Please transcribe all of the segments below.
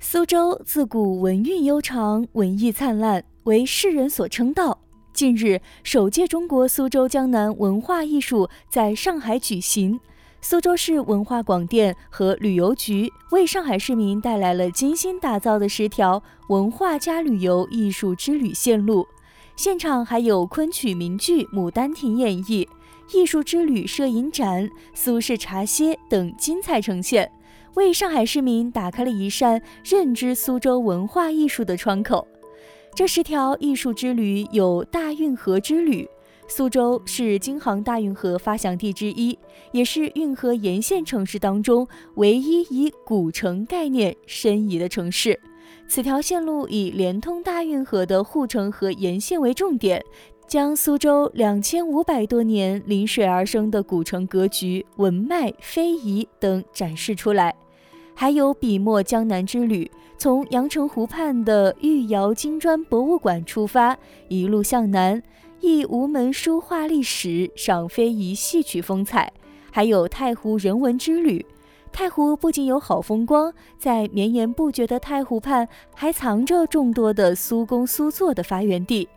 苏州自古文韵悠长，文艺灿烂，为世人所称道。近日，首届中国苏州江南文化艺术在上海举行。苏州市文化广电和旅游局为上海市民带来了精心打造的十条文化加旅游艺术之旅线路。现场还有昆曲名剧《牡丹亭》演绎、艺术之旅摄影展、苏式茶歇等精彩呈现，为上海市民打开了一扇认知苏州文化艺术的窗口。这十条艺术之旅有大运河之旅。苏州是京杭大运河发祥地之一，也是运河沿线城市当中唯一以古城概念申遗的城市。此条线路以连通大运河的护城河沿线为重点，将苏州两千五百多年临水而生的古城格局、文脉、非遗等展示出来。还有笔墨江南之旅，从阳澄湖畔的玉窑金砖博物馆出发，一路向南。忆吴门书画历史，赏非遗戏曲风采，还有太湖人文之旅。太湖不仅有好风光，在绵延不绝的太湖畔，还藏着众多的苏工苏作的发源地。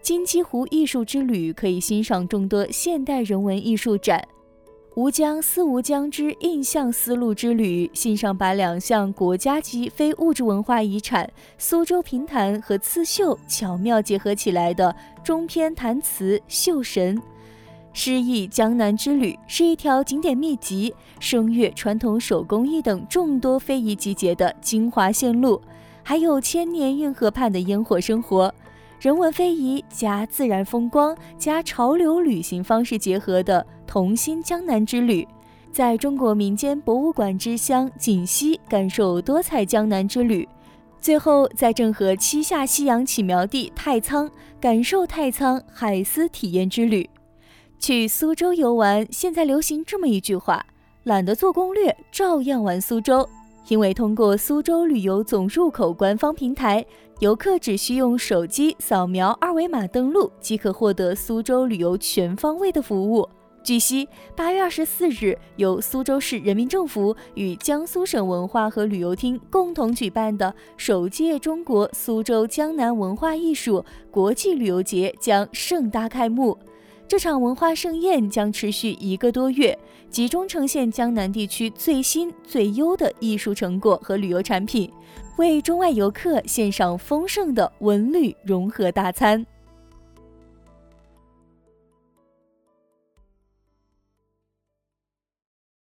金鸡湖艺术之旅可以欣赏众多现代人文艺术展。吴江思吴江之印象丝路之旅，欣赏把两项国家级非物质文化遗产苏州评弹和刺绣巧妙结合起来的中篇弹词绣神。诗意江南之旅是一条景点密集、声乐、传统手工艺等众多非遗集结的精华线路，还有千年运河畔的烟火生活。人文非遗加自然风光加潮流旅行方式结合的同心江南之旅，在中国民间博物馆之乡锦溪感受多彩江南之旅，最后在郑和七下西洋起苗地太仓感受太仓海丝体验之旅。去苏州游玩，现在流行这么一句话：懒得做攻略，照样玩苏州。因为通过苏州旅游总入口官方平台，游客只需用手机扫描二维码登录，即可获得苏州旅游全方位的服务。据悉，八月二十四日，由苏州市人民政府与江苏省文化和旅游厅共同举办的首届中国苏州江南文化艺术国际旅游节将盛大开幕。这场文化盛宴将持续一个多月，集中呈现江南地区最新最优的艺术成果和旅游产品，为中外游客献上丰盛的文旅融合大餐。